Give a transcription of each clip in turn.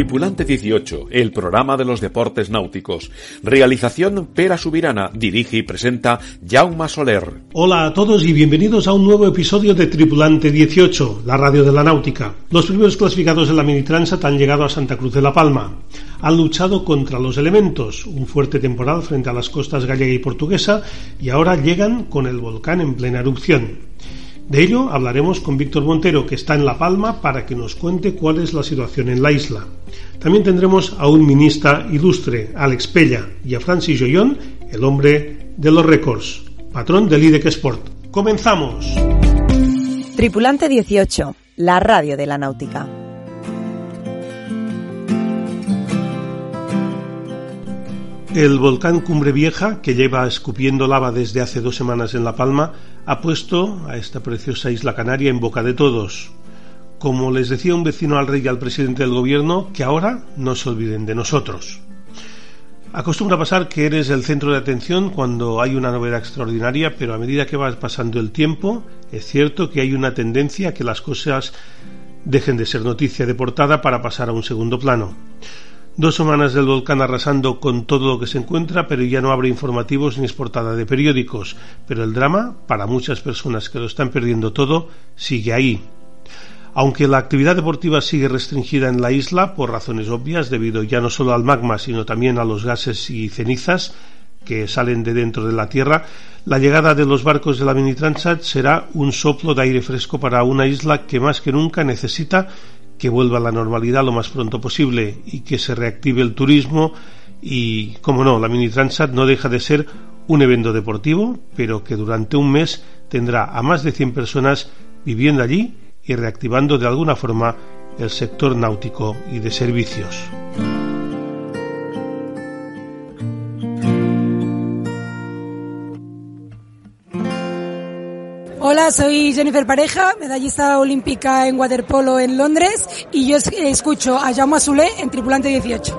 Tripulante 18, el programa de los deportes náuticos. Realización Pera Subirana, dirige y presenta Jaume Soler. Hola a todos y bienvenidos a un nuevo episodio de Tripulante 18, la radio de la náutica. Los primeros clasificados de la Mini Transat han llegado a Santa Cruz de la Palma. Han luchado contra los elementos, un fuerte temporal frente a las costas gallega y portuguesa, y ahora llegan con el volcán en plena erupción. De ello hablaremos con Víctor Montero, que está en La Palma, para que nos cuente cuál es la situación en la isla. También tendremos a un minista ilustre, Alex Pella, y a Francis Joyón, el hombre de los récords, patrón del IDEC Sport. ¡Comenzamos! Tripulante 18, la radio de la náutica. El volcán Cumbre Vieja, que lleva escupiendo lava desde hace dos semanas en La Palma, ha puesto a esta preciosa isla canaria en boca de todos. Como les decía un vecino al rey y al presidente del gobierno, que ahora no se olviden de nosotros. Acostumbra pasar que eres el centro de atención cuando hay una novedad extraordinaria, pero a medida que va pasando el tiempo, es cierto que hay una tendencia a que las cosas dejen de ser noticia de portada para pasar a un segundo plano. Dos semanas del volcán arrasando con todo lo que se encuentra, pero ya no abre informativos ni exportada de periódicos. Pero el drama, para muchas personas que lo están perdiendo todo, sigue ahí. Aunque la actividad deportiva sigue restringida en la isla por razones obvias, debido ya no solo al magma, sino también a los gases y cenizas que salen de dentro de la Tierra, la llegada de los barcos de la Mini Transat será un soplo de aire fresco para una isla que más que nunca necesita que vuelva a la normalidad lo más pronto posible y que se reactive el turismo y, como no, la Mini Transat no deja de ser un evento deportivo, pero que durante un mes tendrá a más de 100 personas viviendo allí y reactivando de alguna forma el sector náutico y de servicios. Hola, soy Jennifer Pareja, medallista olímpica en waterpolo en Londres y yo escucho a Jaume Azulé en Tripulante 18.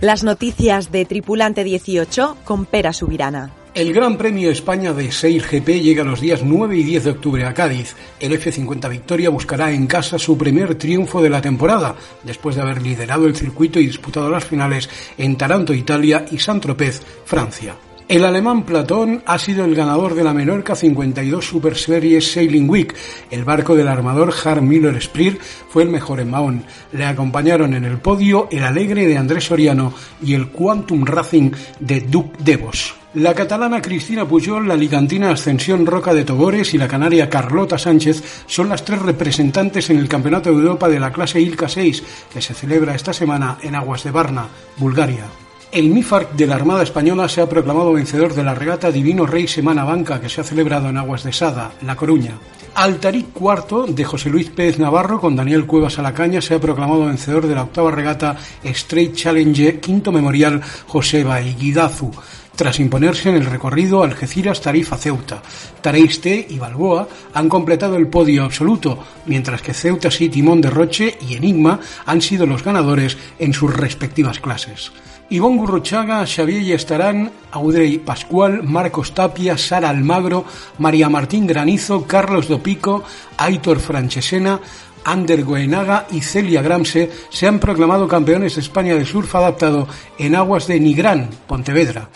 Las noticias de Tripulante 18 con Pera Subirana. El Gran Premio España de Sail GP llega los días 9 y 10 de octubre a Cádiz. El F50 Victoria buscará en casa su primer triunfo de la temporada, después de haber liderado el circuito y disputado las finales en Taranto, Italia y Saint-Tropez, Francia. El alemán Platón ha sido el ganador de la Menorca 52 Super Series Sailing Week. El barco del armador Harm Miller Spear fue el mejor en Mahón. Le acompañaron en el podio el Alegre de Andrés Soriano y el Quantum Racing de Duc Devos. La catalana Cristina Pujol, la ligantina Ascensión Roca de Togores y la canaria Carlota Sánchez son las tres representantes en el Campeonato de Europa de la clase ILCA 6, que se celebra esta semana en aguas de Varna, Bulgaria. El MIFARC de la Armada Española se ha proclamado vencedor de la regata Divino Rey Semana Banca que se ha celebrado en Aguas de Sada, La Coruña. Altaric IV de José Luis Pérez Navarro con Daniel Cuevas a la caña se ha proclamado vencedor de la octava regata Straight Challenge Quinto Memorial Joseba Iguidazu tras imponerse en el recorrido Algeciras Tarifa Ceuta. Tareiste y Balboa han completado el podio absoluto, mientras que Ceuta City, Timón de Roche y Enigma han sido los ganadores en sus respectivas clases. Ivonne Gurruchaga, Xavier Yestarán, Audrey Pascual, Marcos Tapia, Sara Almagro, María Martín Granizo, Carlos Dopico, Aitor Francesena, Ander Goenaga y Celia Gramse se han proclamado campeones de España de surf adaptado en aguas de Nigrán, Pontevedra.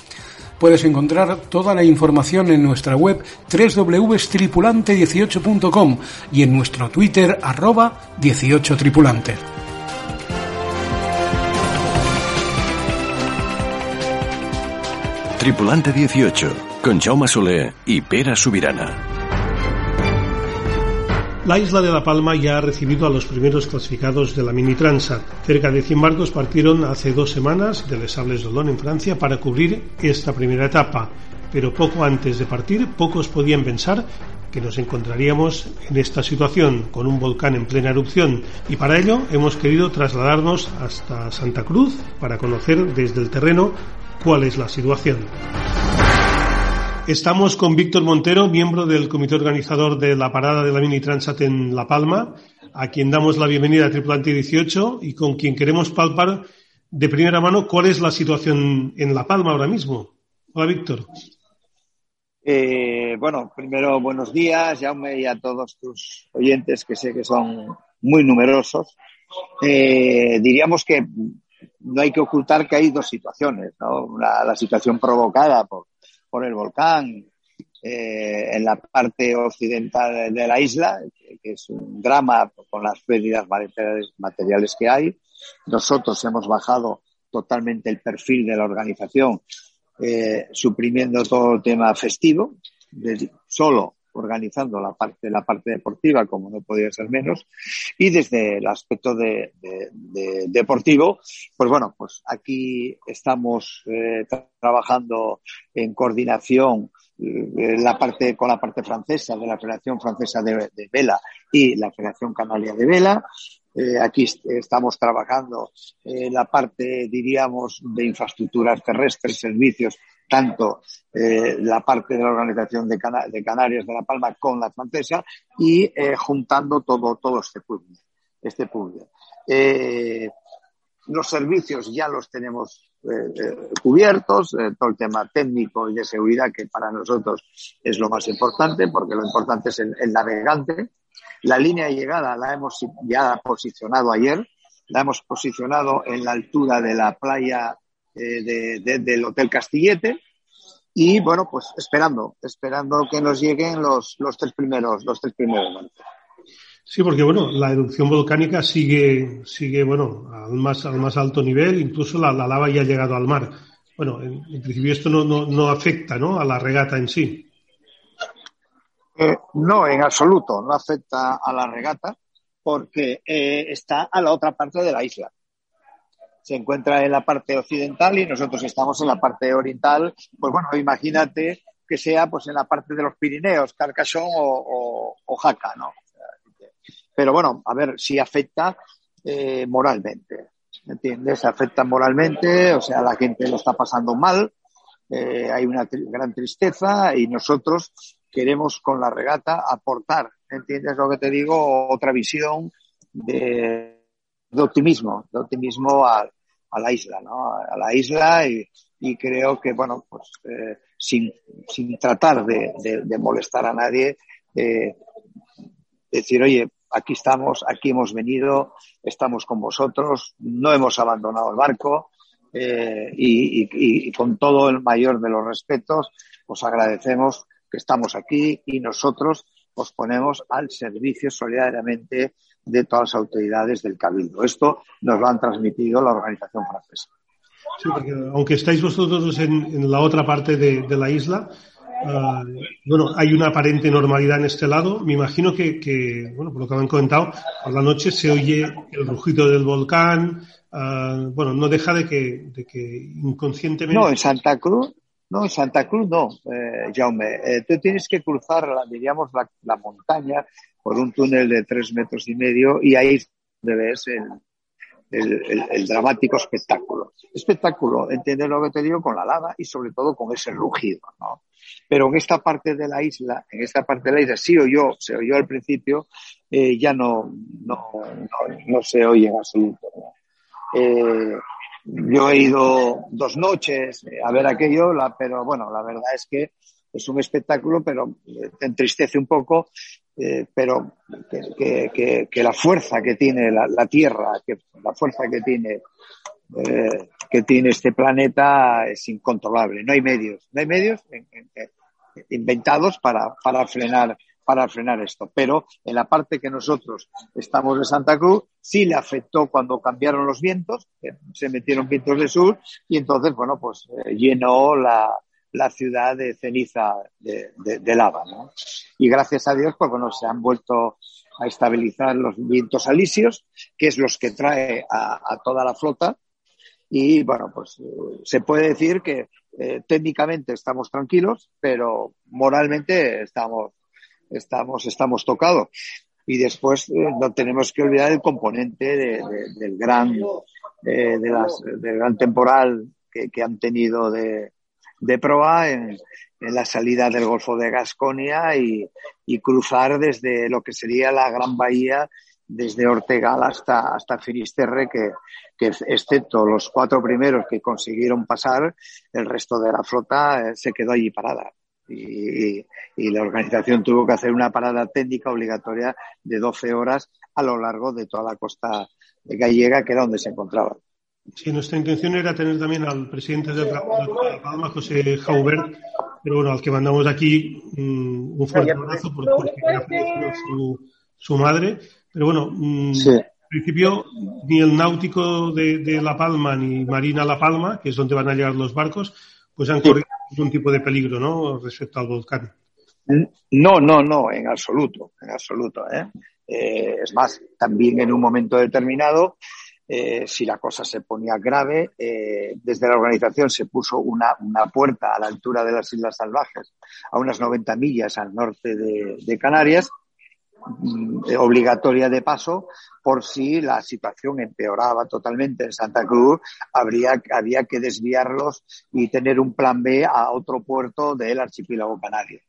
Puedes encontrar toda la información en nuestra web www.tripulante18.com y en nuestro Twitter arroba 18tripulante. Tripulante 18, con Jaume Soler y Pera Subirana. La isla de La Palma ya ha recibido a los primeros clasificados de la Mini Transat. Cerca de 100 barcos partieron hace dos semanas de Les Sables d'Olonne en Francia para cubrir esta primera etapa. Pero poco antes de partir, pocos podían pensar que nos encontraríamos en esta situación, con un volcán en plena erupción, y para ello hemos querido trasladarnos hasta Santa Cruz para conocer desde el terreno cuál es la situación. Estamos con Víctor Montero, miembro del comité organizador de la parada de la Mini Transat en La Palma, a quien damos la bienvenida a Tripulante 18 y con quien queremos palpar de primera mano cuál es la situación en La Palma ahora mismo. Hola, Víctor. Eh, bueno, primero buenos días, Jaume, y a todos tus oyentes, que sé que son muy numerosos. Eh, diríamos que no hay que ocultar que hay dos situaciones, ¿no? la situación provocada por por el volcán eh, en la parte occidental de la isla, que, es un drama con las pérdidas materiales, que hay. Nosotros hemos bajado totalmente el perfil de la organización, eh, suprimiendo todo el tema festivo, solo organizando la parte, la parte deportiva, como no podía ser menos, y desde el aspecto de, deportivo, pues bueno, pues aquí estamos eh, trabajando en coordinación eh, la parte, con la parte francesa de la Federación Francesa de, Vela y la Federación Canaria de Vela. Eh, aquí estamos trabajando en la parte, diríamos, de infraestructuras terrestres, servicios tanto eh, la parte de la organización de, Canarias de La Palma con la francesa y eh, juntando todo, todo este puzzle. Este eh, los servicios ya los tenemos cubiertos, todo el tema técnico y de seguridad que para nosotros es lo más importante porque lo importante es el, navegante. La línea de llegada la hemos ya posicionado ayer, la hemos posicionado en la altura de la playa eh, del Hotel Castillete. Y bueno, pues esperando, esperando que nos lleguen los, los tres primeros, los tres primeros Sí, porque bueno, la erupción volcánica sigue, sigue bueno, al más, al más alto nivel, incluso la, lava ya ha llegado al mar. Bueno, en, principio esto no, no, no, afecta ¿no? a la regata en sí. Eh, no, en absoluto, no afecta a la regata porque eh, está a la otra parte de la isla se encuentra en la parte occidental y nosotros estamos en la parte oriental. Pues bueno, imagínate que sea pues en la parte de los Pirineos, Carcassonne o, o, Jaca, ¿no? Pero bueno, a ver si afecta eh, moralmente, ¿entiendes? Afecta moralmente, o sea, la gente lo está pasando mal, eh, hay una gran tristeza y nosotros queremos con la regata aportar, ¿entiendes lo que te digo? Otra visión de, de optimismo, de optimismo a, a la isla, ¿no? A la isla y, creo que, bueno, pues eh, sin, sin tratar de, de, molestar a nadie, eh, decir, oye, aquí estamos, aquí hemos venido, estamos con vosotros, no hemos abandonado el barco eh, y, y, y, con todo el mayor de los respetos, os agradecemos que estamos aquí y nosotros os ponemos al servicio solidariamente de todas las autoridades del Cabildo. Esto nos lo han transmitido la organización francesa. Sí, porque aunque estáis vosotros en, la otra parte de, la isla, ah, bueno, hay una aparente normalidad en este lado. Me imagino que, bueno, por lo que han comentado, por la noche se oye el rugido del volcán. Ah, bueno, no deja de que, de que inconscientemente. No, en Santa Cruz, no, en Santa Cruz no, eh, Jaume. Eh, tú tienes que cruzar, diríamos, la, la montaña por un túnel de tres metros y medio y ahí ves el, el, dramático espectáculo. Espectáculo, entiendes lo que te digo, con la lava y sobre todo con ese rugido, ¿no? Pero en esta parte de la isla, en esta parte de la isla, sí oyó, se oyó al principio, eh, ya no, no, no, se oye en absoluto. Eh, yo he ido dos noches a ver aquello, la, pero bueno, la verdad es que es un espectáculo, pero te entristece un poco eh, pero que, que, que, la fuerza que tiene la, Tierra, que la fuerza que tiene eh, que tiene este planeta es incontrolable. No hay medios, no hay medios inventados para, para frenar para frenar esto. Pero en la parte que nosotros estamos de Santa Cruz, sí le afectó cuando cambiaron los vientos, se metieron vientos de sur y entonces, bueno, pues eh, llenó la, la ciudad de ceniza de, lava. ¿no? Y gracias a Dios, pues bueno, se han vuelto a estabilizar los vientos alisios, que es los que trae a, toda la flota. Y bueno, pues se puede decir que eh, técnicamente estamos tranquilos, pero moralmente estamos, estamos, estamos tocados. Y después eh, no tenemos que olvidar el componente del gran, eh, de las, del gran temporal que, que han tenido de, de proa en, en la salida del Golfo de Gasconia y, y, cruzar desde lo que sería la Gran Bahía, desde Ortegal hasta, hasta Finisterre, que, que excepto los cuatro primeros que consiguieron pasar, el resto de la flota eh, se quedó allí parada. Y, y, la organización tuvo que hacer una parada técnica obligatoria de 12 horas a lo largo de toda la costa gallega, que era donde se encontraban. Sí, nuestra intención era tener también al presidente de la Palma, José Jaubert, pero bueno, al que mandamos aquí mm, un fuerte abrazo porque ha su, su madre. Pero bueno, mm, en principio ni el náutico de, La Palma ni Marina La Palma, que es donde van a llegar los barcos, pues han corrido ningún tipo de peligro, ¿no? Respecto al volcán. No, no, no, en absoluto, en absoluto. ¿eh? Eh, es más, también en un momento determinado eh, si la cosa se ponía grave, eh, desde la organización se puso una, una, puerta a la altura de las Islas Salvajes, a unas 90 millas al norte de, Canarias, obligatoria de paso, por si la situación empeoraba totalmente en Santa Cruz, habría, había que desviarlos y tener un plan B a otro puerto del archipiélago canario.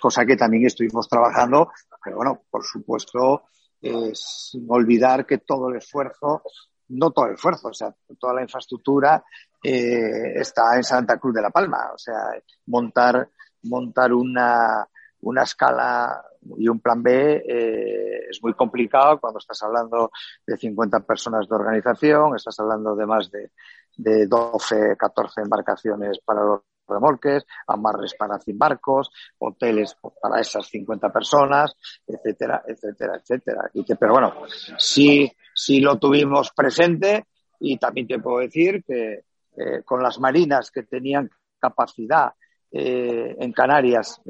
Cosa que también estuvimos trabajando, pero bueno, por supuesto, eh, sin olvidar que todo el esfuerzo, no todo el esfuerzo, o sea, toda la infraestructura eh, está en Santa Cruz de la Palma. O sea, montar, montar una, una escala y un plan B eh, es muy complicado cuando estás hablando de 50 personas de organización, estás hablando de más de, de 12, 14 embarcaciones para los remolques, amarres para barcos, hoteles para esas 50 personas, etcétera, etcétera, etcétera. Y que, pero bueno, sí, sí lo tuvimos presente y también te puedo decir que eh, con las marinas que tenían capacidad eh, en Canarias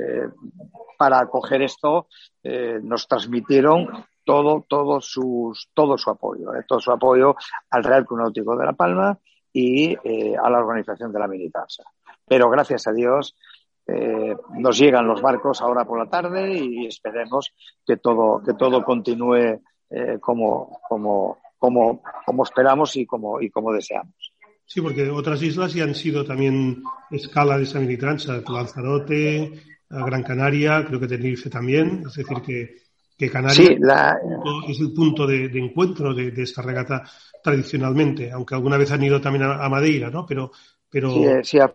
para acoger esto, eh, nos transmitieron todo, todo, sus, todo su apoyo, eh, todo su apoyo al Real Club de La Palma y eh, a la organización de la militanza. Pero gracias a Dios nos llegan los barcos ahora por la tarde y esperemos que todo, que todo continúe como, como, como, como esperamos y como, y como deseamos. Sí, porque otras islas ya han sido también escala de esa militranza, Lanzarote, Gran Canaria, creo que Tenerife también, es decir, que, que Canarias sí, la... es el punto de, de encuentro de, de, esta regata tradicionalmente, aunque alguna vez han ido también a, a Madeira, ¿no? Pero, pero... Sí, sí, a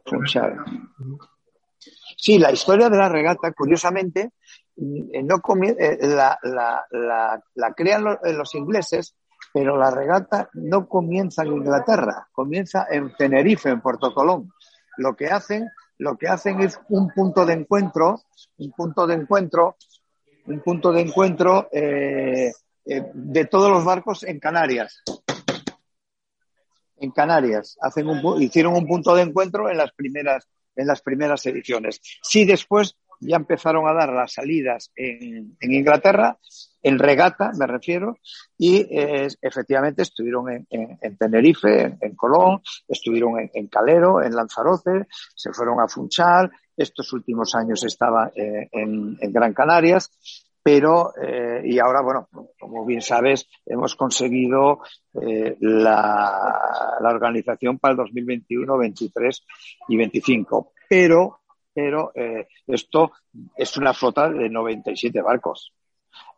sí, la historia de la regata, curiosamente, mm, no eh, la, la, la, la crean los, eh, los ingleses, pero la regata no comienza en Inglaterra, comienza en Tenerife, en Puerto Colón. Lo que hacen, lo que hacen es un punto de encuentro, un punto de encuentro un punto de encuentro eh, eh, de todos los barcos en Canarias. En Canarias. Hacen un, hicieron un punto de encuentro en las primeras, en las primeras ediciones. Sí, después ya empezaron a dar las salidas en, en Inglaterra, en regata, me refiero, y eh, efectivamente estuvieron en, en, en Tenerife, en, en, Colón, estuvieron en, Calero, en Lanzarote, se fueron a Funchal, estos últimos años estaba eh, en, Gran Canarias, pero, eh, y ahora, bueno, como bien sabes, hemos conseguido eh, la, la, organización para el 2021, 23 y 25. Pero, pero eh, esto es una flota de 97 barcos.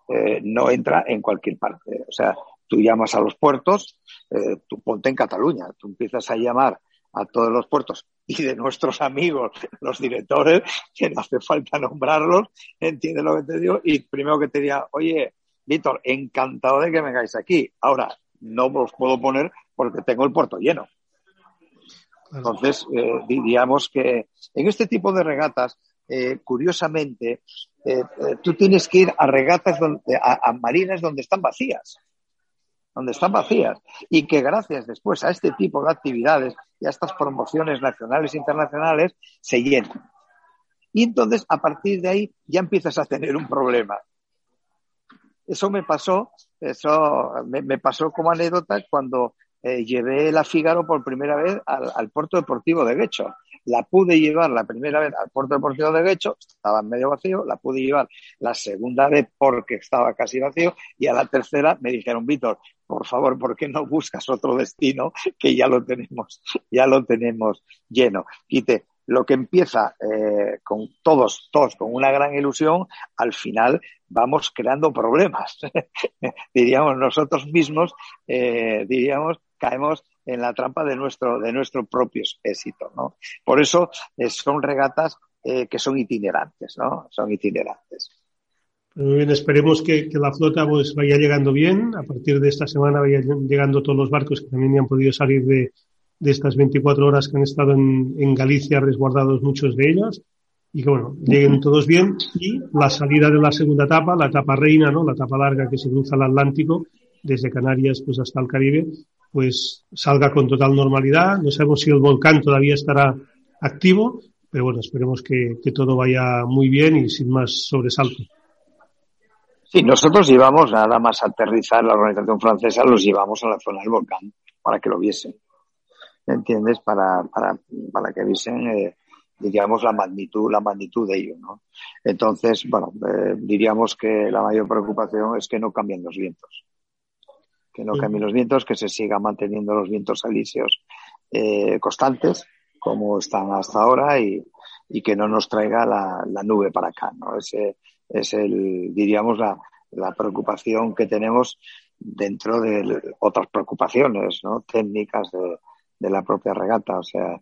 Eh, no entra en cualquier parte. O sea, tú llamas a los puertos, eh, tú ponte en Cataluña, tú empiezas a llamar a todos los puertos y de nuestros amigos, los directores, que no hace falta nombrarlos, entiende lo que te digo, y primero que te diga, oye, Víctor, encantado de que vengáis aquí. Ahora, no os puedo poner porque tengo el puerto lleno. Entonces, eh, diríamos que en este tipo de regatas, eh, curiosamente, eh, eh tú tienes que ir a regatas donde, a, a marinas donde están vacías. donde están vacías y que gracias después a este tipo de actividades y a estas promociones nacionales e internacionales se llenan. Y entonces a partir de ahí ya empiezas a tener un problema. Eso me pasó, eso me, pasó como anécdota cuando eh, llevé la Fígaro por primera vez al, puerto deportivo de Guecho. La pude llevar la primera vez al puerto deportivo de Guecho, estaba medio vacío, la pude llevar la segunda vez porque estaba casi vacío y a la tercera me dijeron, Víctor, por favor, ¿por qué no buscas otro destino que ya lo tenemos, ya lo tenemos lleno? Quite, lo que empieza eh, con todos, todos con una gran ilusión, al final vamos creando problemas. diríamos nosotros mismos, eh, diríamos, caemos en la trampa de nuestro, de nuestro propio éxito, ¿no? Por eso eh, son regatas que son itinerantes, ¿no? Son itinerantes. Muy bien, esperemos que, la flota pues vaya llegando bien. A partir de esta semana vayan llegando todos los barcos que también han podido salir de, de estas 24 horas que han estado en, en, Galicia resguardados muchos de ellos y que bueno, lleguen todos bien y la salida de la segunda etapa, la etapa reina, ¿no? La etapa larga que se cruza el Atlántico desde Canarias pues hasta el Caribe, pues salga con total normalidad. No sabemos si el volcán todavía estará activo, pero bueno, esperemos que, que todo vaya muy bien y sin más sobresalto. Sí, nosotros llevamos nada más aterrizar la organización francesa, los llevamos a la zona del volcán para que lo viesen. ¿Me entiendes? Para, para, para que viesen, eh, diríamos, la magnitud, la magnitud de ello, ¿no? Entonces, bueno, eh, diríamos que la mayor preocupación es que no cambien los vientos. Que no cambien los vientos, que se sigan manteniendo los vientos alisios eh, constantes, como están hasta ahora, y, y que no nos traiga la, la nube para acá, ¿no? Ese, es el, diríamos, la, la preocupación que tenemos dentro de otras preocupaciones ¿no? técnicas de, de la propia regata. O sea,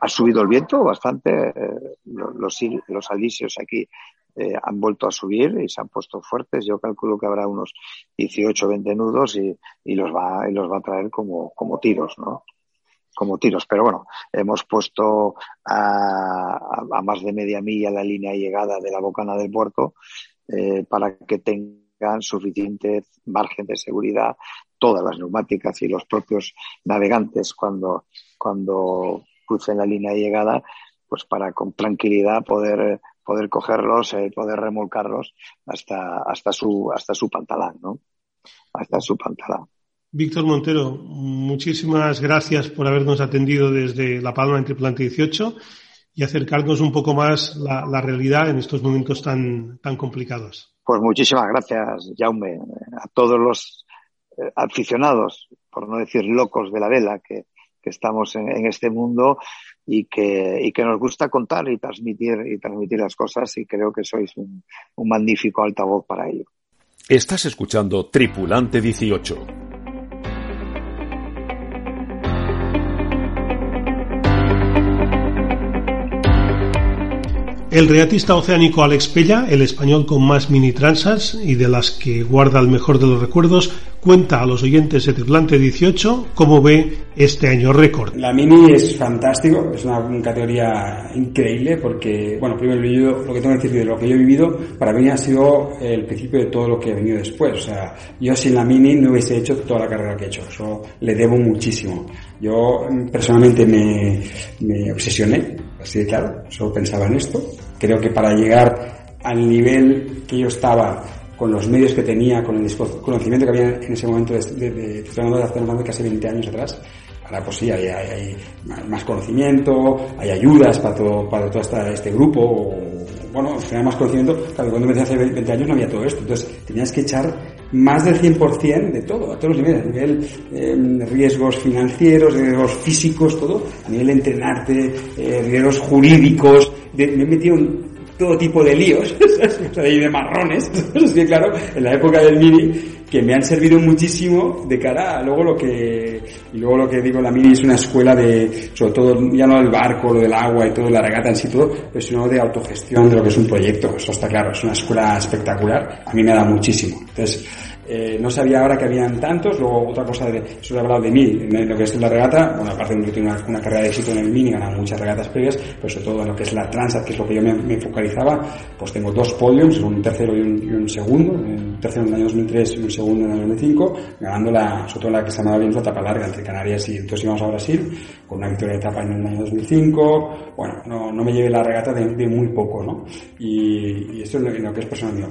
ha subido el viento bastante, eh, los, los alisios aquí eh, han vuelto a subir y se han puesto fuertes. Yo calculo que habrá unos 18 20 nudos y, y, los va y los va a traer como, como tiros, ¿no? Como tiros. Pero bueno, hemos puesto a, más de media milla la línea de llegada de la bocana del puerto eh, para que tengan suficiente margen de seguridad todas las neumáticas y los propios navegantes cuando, cuando crucen la línea de llegada, pues para con tranquilidad poder, poder cogerlos, eh, poder remolcarlos hasta, hasta su, hasta su pantalán, ¿no? Hasta su pantalán. Víctor Montero, muchísimas gracias por habernos atendido desde La Palma entre Plante 18 y acercarnos un poco más la, la realidad en estos momentos tan, tan complicados. Pues muchísimas gracias, Jaume, a todos los eh, aficionados, por no decir locos de la vela, que, que estamos en, en, este mundo y que, y que nos gusta contar y transmitir, y transmitir las cosas y creo que sois un, un magnífico altavoz para ello. Estás escuchando Tripulante 18 El reatista oceánico Alex Pella, el español con más mini transas y de las que guarda el mejor de los recuerdos, cuenta a los oyentes de Tripulante 18 cómo ve este año récord. La mini es fantástico, es una, categoría increíble porque, bueno, primero lo que tengo que decir de lo que yo he vivido, para mí ha sido el principio de todo lo que he venido después. O sea, yo sin la mini no hubiese hecho toda la carrera que he hecho. Eso le debo muchísimo. Yo personalmente me, me obsesioné, así de claro, solo pensaba en esto Creo que para llegar al nivel que yo estaba, con los medios que tenía, con el conocimiento que había en ese momento, de, de, de, estoy hablando de hace casi 20 años atrás, ahora pues sí, hay, hay, más conocimiento, hay ayudas para todo, para todo este grupo, bueno, tener más conocimiento, claro, cuando me hace 20 años no había todo esto, entonces tenías que echar más del 100% de todo, a todos los niveles, a nivel eh, riesgos financieros, riesgos físicos, todo, a nivel de entrenarte, eh, riesgos jurídicos, de, me he metido en todo tipo de líos, y de marrones, sí, claro, en la época del mini, que me han servido muchísimo de cara a luego lo que, y luego lo que digo, la mini es una escuela de, sobre todo, ya no del barco, lo del agua y todo, la regata en sí todo, pero sino de autogestión de lo que es un proyecto, eso está claro, es una escuela espectacular, a mí me da muchísimo. Entonces, Eh, no sabía ahora que habían tantos, luego otra cosa, de, eso he hablado de mí, en lo que es la regata, bueno, aparte de que tengo una, carrera de éxito en el Mini, ganado muchas regatas previas, pero sobre todo en lo que es la Transat, que es lo que yo me, focalizaba, pues tengo dos podiums, un tercero y un, segundo, un tercero en el año 2003 y un segundo en el año 2005, ganando la, sobre todo la que se llamaba bien la etapa larga entre Canarias y entonces íbamos a Brasil, con una victoria de etapa en el año 2005, bueno, no, no me llevé la regata de, muy poco, ¿no? Y, esto es lo, que es personal.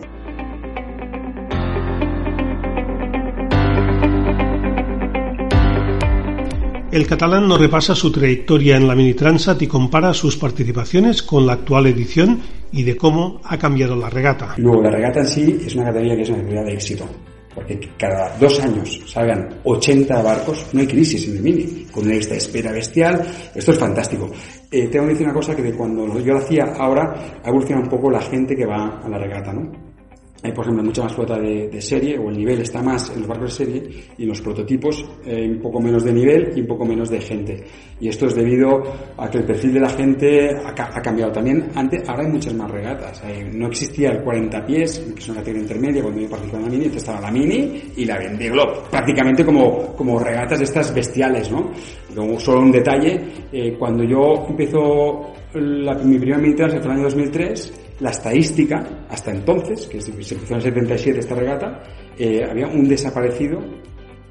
El catalán nos repasa su trayectoria en la Mini Transat y compara sus participaciones con la actual edición y de cómo ha cambiado la regata. Luego, la regata en sí es una categoría que es una categoría de éxito. Porque cada dos años salgan 80 barcos, no hay crisis en el Mini, con esta espera bestial, esto es fantástico. Eh, tengo que decir una cosa que de cuando yo lo hacía, ahora ha evolucionado un poco la gente que va a la regata, ¿no? Hay por ejemplo mucha más flota de, de, serie o el nivel está más en los barcos de serie y en los prototipos eh, un poco menos de nivel y un poco menos de gente. Y esto es debido a que el perfil de la gente ha, ha cambiado. También antes ahora hay muchas más regatas. Hay, no existía el 40 pies que es una categoría intermedia cuando yo participaba en la mini estaba la mini y la Vendée Globe. Prácticamente como, como regatas estas bestiales ¿no? Luego, solo un detalle eh, cuando yo empezó la, mi primera mini trans fue el año 2003 la estadística, hasta entonces, que se empezó en el 77 esta regata, eh, había un desaparecido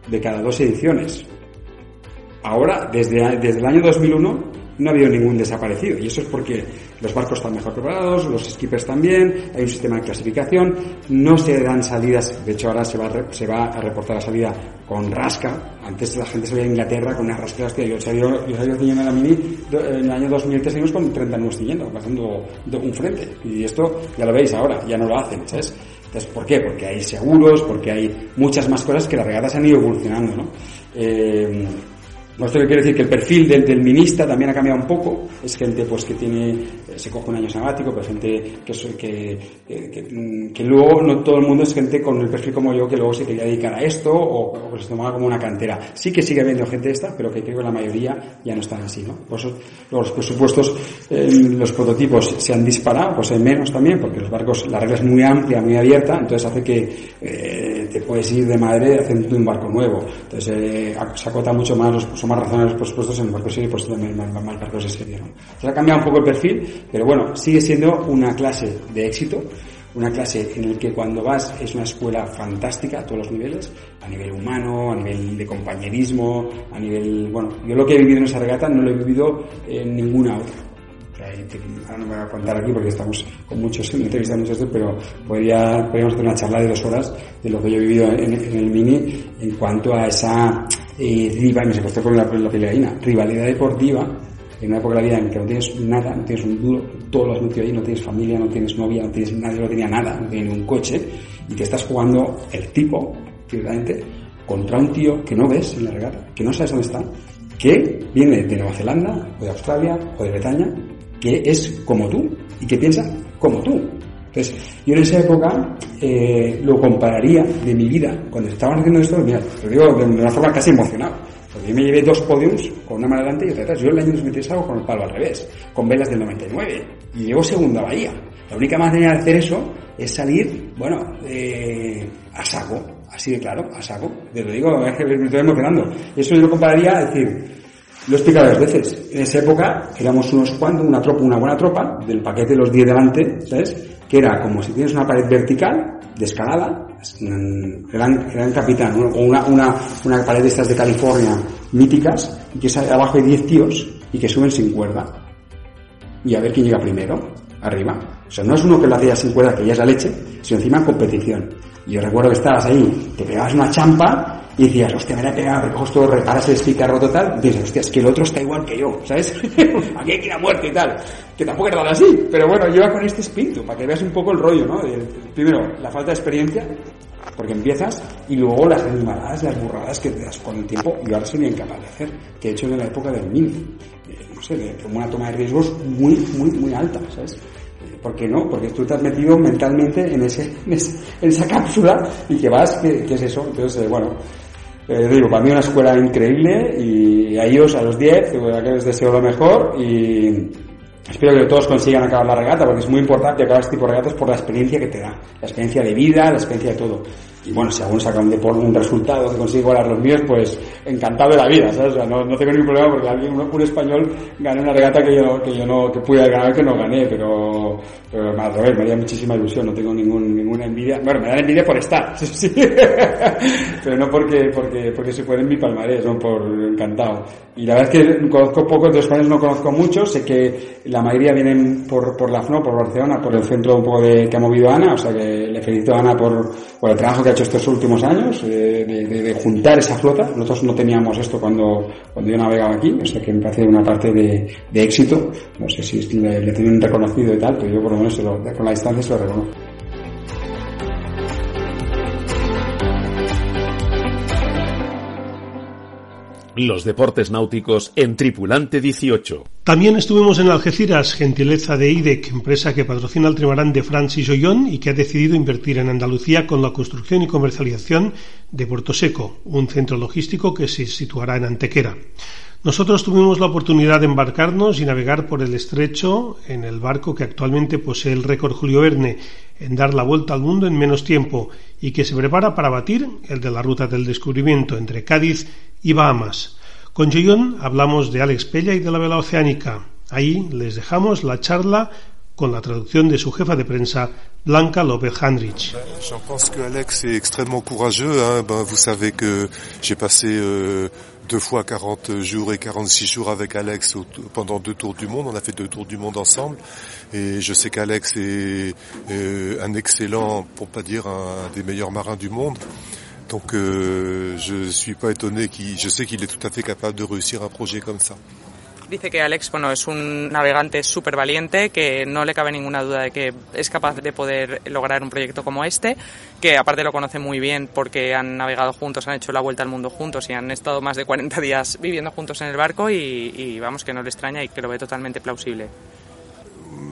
de cada dos ediciones. Ahora, desde, desde el año 2001, no ha habido ningún desaparecido. Y eso es porque los barcos están mejor preparados, los skippers también, hay un sistema de clasificación, no se dan salidas, de hecho ahora se va a, se va a reportar la salida con rasca. Antes la gente se veía a Inglaterra con una rasca, hostia, yo en la mini en el año 2003 salimos con 30 nuevos ciñendo, pasando un frente. Y esto ya lo veis ahora, ya no lo hacen, ¿sabes? Entonces, ¿por qué? Porque hay seguros, porque hay muchas más cosas que las regatas han ido evolucionando, ¿no? Eh, no esto quiere decir que el perfil del, del, minista también ha cambiado un poco. Es gente pues que tiene, se coge un año sabático, pero gente que, que, que, que, luego no todo el mundo es gente con el perfil como yo que luego se quería dedicar a esto o, o que se tomaba como una cantera. Sí que sigue habiendo gente esta, pero que creo que la mayoría ya no están así, ¿no? Por eso los presupuestos, eh, los prototipos se han disparado, pues hay menos también, porque los barcos, la regla es muy amplia, muy abierta, entonces hace que eh, te puedes ir de madre haciendo un barco nuevo. Entonces eh, se acota mucho más los son más razonables los presupuestos en el barco de serie, pues también más, más barcos de serie. ¿no? Se ha cambiado un poco el perfil, pero bueno, sigue siendo una clase de éxito, una clase en la que cuando vas es una escuela fantástica a todos los niveles, a nivel humano, a nivel de compañerismo, a nivel, bueno, yo lo que he vivido en esa regata no lo he vivido en ninguna otra. Ahora no me voy a contar aquí porque estamos con muchos entrevistas muchos pero podría, podríamos hacer una charla de dos horas de lo que yo he vivido en, el mini en cuanto a esa eh, rival, me rivalidad deportiva en una época de la vida en que no tienes nada, no tienes un duro, todo lo has metido ahí, no tienes familia, no tienes novia, no tienes nadie, no tenía nada, no tiene un coche, y te estás jugando el tipo, fíjate, contra un tío que no ves en la regata, que no sabes dónde está, que viene de Nueva Zelanda, o de Australia, o de Bretaña, que es como tú, y que piensa como tú. Entonces, yo en esa época eh, lo compararía de mi vida, cuando estaban haciendo esto, mira, lo digo de una forma casi emocionada. Porque yo me llevé dos podiums con una mano adelante y otra atrás. Yo el año 2003 hago con el palo al revés, con velas del 99. Y llevo segundo a Bahía. La única manera de hacer eso es salir, bueno, eh, a saco. Así de claro, a saco. Te lo digo, es que me estoy emocionando. Eso yo lo compararía a decir, lo he explicado varias veces. En esa época éramos unos cuantos, una tropa, una buena tropa, del paquete de los 10 delante, ¿sabes? Que era como si tienes una pared vertical, de escalada, gran, gran capitán, o una, una, pared de estas de California míticas, y que abajo hay 10 tíos y que suben sin cuerda. Y a ver quién llega primero, arriba. O sea, no es uno que lo hacía sin cuerda, que ya es la leche, sino encima en competición. Yo recuerdo que estabas ahí, te pegabas una champa y decías, hostia, me la he pegado, recoges todo, reparas el speaker total, y dices, hostia, es que el otro está igual que yo, ¿sabes? Aquí hay que ir a muerte y tal. Que tampoco era así, pero bueno, lleva con este espíritu, para que veas un poco el rollo, ¿no? primero, la falta de experiencia, porque empiezas, y luego las animaladas, las burradas que te das con el tiempo, yo ahora soy incapaz de hacer, que he hecho en la época del mini. no sé, de una toma de riesgos muy, muy, muy alta, ¿sabes? ¿Por qué no? Porque tú te has metido mentalmente en, ese, en, esa cápsula y que vas, ¿qué, qué es eso? Entonces, eh, bueno, eh, digo, para mí una escuela increíble y a ellos, a los 10, que les deseo lo mejor y espero que todos consigan acabar la regata porque es muy importante acabar este tipo de regatas por la experiencia que te da, la experiencia de vida, la experiencia de todo. Y bueno, si aún saca un, un resultado que consigue igualar los míos, pues encantado de la vida, ¿sabes? O sea, no, no tengo ningún problema porque alguien, un, español gane una regata que yo, que yo no, que pude ganar que no gané, pero, pero al revés, me haría muchísima ilusión, no tengo ningún, ninguna envidia. Bueno, me da envidia por estar, sí, sí. pero no porque, porque, porque se puede en mi palmarés, no por encantado. Y la verdad es que conozco pocos de los españoles, no conozco muchos, sé que la mayoría vienen por, por la FNO, por Barcelona, por el centro un poco de, que ha movido Ana, o sea que le felicito a Ana por, por el trabajo que hecho estos últimos años, eh, de, juntar esa flota. Nosotros no teníamos esto cuando, cuando yo navegaba aquí, o sea que me parece una parte de, éxito. No sé si le, tienen reconocido y tal, pero yo por lo menos con la distancia se lo reconozco. Los deportes náuticos en Tripulante 18. También estuvimos en Algeciras, gentileza de IDEC, empresa que patrocina el trimarán de Francis Ollón y que ha decidido invertir en Andalucía con la construcción y comercialización de Puerto Seco, un centro logístico que se situará en Antequera. Nosotros tuvimos la oportunidad de embarcarnos y navegar por el estrecho en el barco que actualmente posee el récord Julio Verne en dar la vuelta al mundo en menos tiempo y que se prepara para batir el de la ruta del descubrimiento entre Cádiz y Bahamas. Con Joyon hablamos de Alex Pella y de la vela oceánica. Ahí les dejamos la charla con la traducción de su jefa de prensa, Blanca López Handrich. Je pense que Alex est extrêmement courageux. Hein. Ben, vous savez que j'ai passé euh, deux fois 40 jours et 46 jours avec Alex pendant deux tours du monde. On a fait deux tours du monde ensemble. Et je sais qu'Alex est euh, un excellent, pour pas dire un des meilleurs marins du monde. Donc euh, je suis pas étonné je sais qu'il est tout à fait capable de réussir un projet comme ça. Dice que Alex bueno, es un navegante súper valiente, que no le cabe ninguna duda de que es capaz de poder lograr un proyecto como este, que aparte lo conoce muy bien porque han navegado juntos, han hecho la vuelta al mundo juntos y han estado más de 40 días viviendo juntos en el barco y, y vamos, que no le extraña y que lo ve totalmente plausible.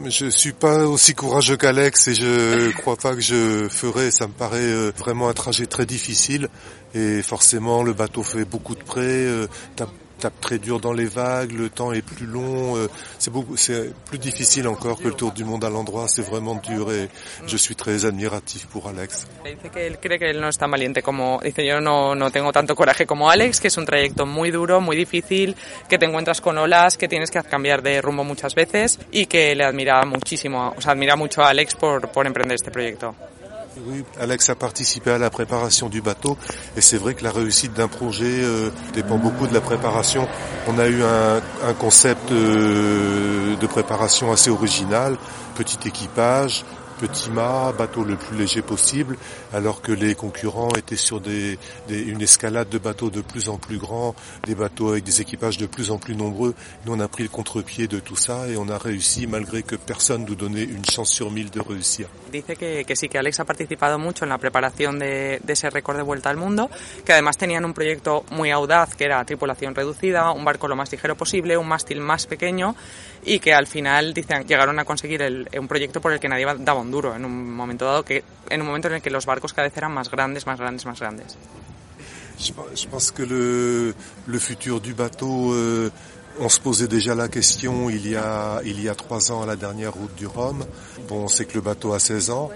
Je suis pas aussi courageux qu'Alex et je crois pas que je ferai. Ça me paraît euh, vraiment un trajet très difficile et forcément le bateau fait beaucoup de près. Euh, tape très dur dans les vagues, le temps est plus long, euh, c'est beaucoup, c'est plus difficile encore que le tour du monde à l'endroit, c'est vraiment dur et je suis très admiratif pour Alex. Dice que él cree que él no es tan valiente como, dice yo no, no tengo tanto coraje como Alex, que es un trayecto muy duro, muy difícil, que te encuentras con olas, que tienes que cambiar de rumbo muchas veces y que le admira muchísimo, o sea, admira mucho a Alex por, por emprender este proyecto. Oui, Alex a participé à la préparation du bateau et c'est vrai que la réussite d'un projet euh, dépend beaucoup de la préparation. On a eu un, concept euh, de préparation assez original, petit équipage, petit mât, bateau le plus léger possible, alors que les concurrents étaient sur des, des, une escalade de bateaux de plus en plus grands, des bateaux avec des équipages de plus en plus nombreux. Nous, on a pris le contre-pied de tout ça et on a réussi, malgré que personne nous donnait une chance sur mille de réussir. Dice que, que sí, que Alex ha participado mucho en la preparación de, de ese récord de vuelta al mundo, que además tenían un proyecto muy audaz, que era tripulación reducida, un barco lo más ligero posible, un mástil más pequeño, y que al final dicen llegaron a conseguir el, un proyecto por el que nadie daba un duro en un momento dado que en un momento en el que los barcos cada vez eran más grandes más grandes más grandes je, pense que le, le futur du bateau euh, on se posait déjà la question il y a il y a trois ans à la dernière route du Rhum bon c'est que le bateau a 16 ans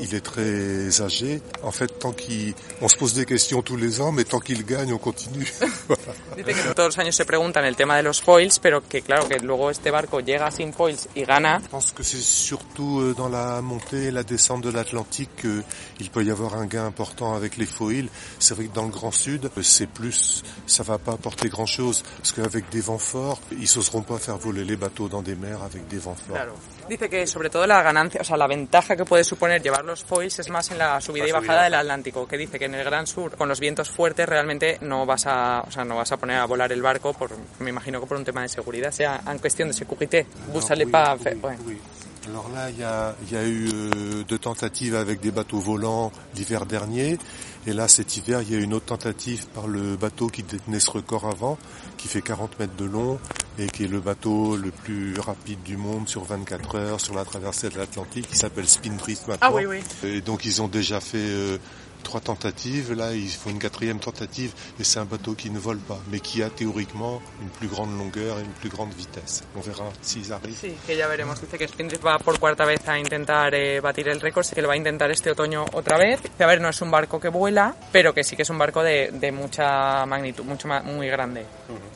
il est très âgé. En fait, tant qu'il, on se pose des questions tous les ans, mais tant qu'il gagne, on continue. Dice que todos los años se preguntan el tema de los foils, pero que claro que luego este barco llega sin foils y gana. Pense que c'est surtout euh, dans la montée et la descente de l'Atlantique qu'il peut y avoir un gain important avec les foils. C'est vrai que dans le Grand Sud, c'est plus, ça va pas apporter grand chose, parce qu'avec des vents forts, ils n'oseront pas faire voler les bateaux dans des mers avec des vents forts. Claro. Dice que sobre todo la ganancia, o sea, la ventaja que puede suponer llevar los foils es más en la subida y bajada del Atlántico, que dice que en el Gran Sur, con los vientos fuertes, realmente no vas a, o sea, no vas a poner a volar el barco, por, me imagino que por un tema de seguridad, sea en cuestión de sécurité. Vous allez pas faire, ouais. Oui. Alors là, il y a, y a, eu euh, deux tentatives avec des bateaux volants l'hiver dernier. Et là, cet hiver, il y a eu une autre tentative par le bateau qui détenait ce record avant, qui fait 40 mètres de long et qui est le bateau le plus rapide du monde sur 24 heures sur la traversée de l'Atlantique, qui s'appelle Spindrift maintenant. Ah oui, oui. Et donc, ils ont déjà fait... Euh, trois tentatives. Là, il faut une quatrième tentative et c'est un bateau qui ne vole pas, mais qui a théoriquement une plus grande longueur et une plus grande vitesse. On verra s'ils arrivent. Sí, que ya veremos. Dice que Spindrift va por cuarta vez a intentar eh, batir el récord, que lo va a intentar este otoño otra vez. A ver, no es un barco que vuela, pero que sí que es un barco de, de mucha magnitud, mucho más, muy grande.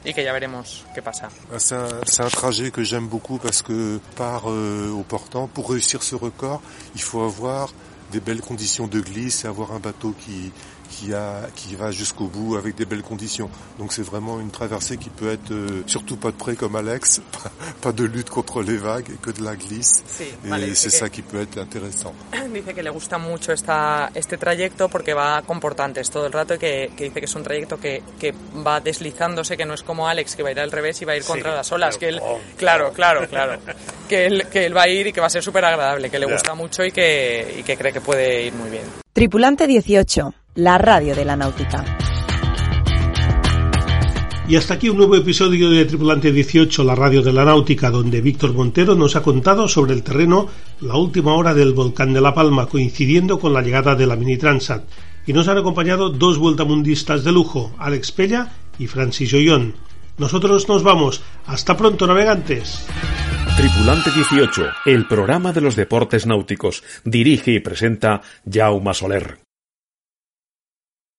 Y que ya veremos qué pasa. C'est un, un trajet que j'aime beaucoup parce que par euh, au portant, pour réussir ce record, il faut avoir des belles conditions de glisse avoir un bateau qui, qui, a, qui va jusqu'au bout avec des belles conditions. Donc c'est vraiment une traversée qui peut être euh, surtout pas de près comme Alex, pas, pas de lutte contre les vagues et que de la glisse. Sí, et vale, c'est ça qui peut être intéressant. Dice que le gusta mucho esta, este trayecto porque va con portantes todo el rato y que, que dice que es un trayecto que, que va deslizándose, que no es como Alex, que va a ir al revés y va a ir Sí, contra las olas. Que él, oh, claro, claro, claro. Que él, que él va a ir y que va a ser súper agradable, que le Ya. gusta mucho y que, y que cree que puede ir muy bien. Tripulante 18, la radio de la náutica. Y hasta aquí un nuevo episodio de Tripulante 18, la radio de la náutica, donde Víctor Montero nos ha contado sobre el terreno la última hora del volcán de La Palma, coincidiendo con la llegada de la Mini Transat. Y nos han acompañado dos vueltamundistas de lujo, Alex Pella y Francis Ollón. Nosotros nos vamos. Hasta pronto, navegantes. Tripulante 18, el programa de los deportes náuticos. Dirige y presenta Jaume Soler.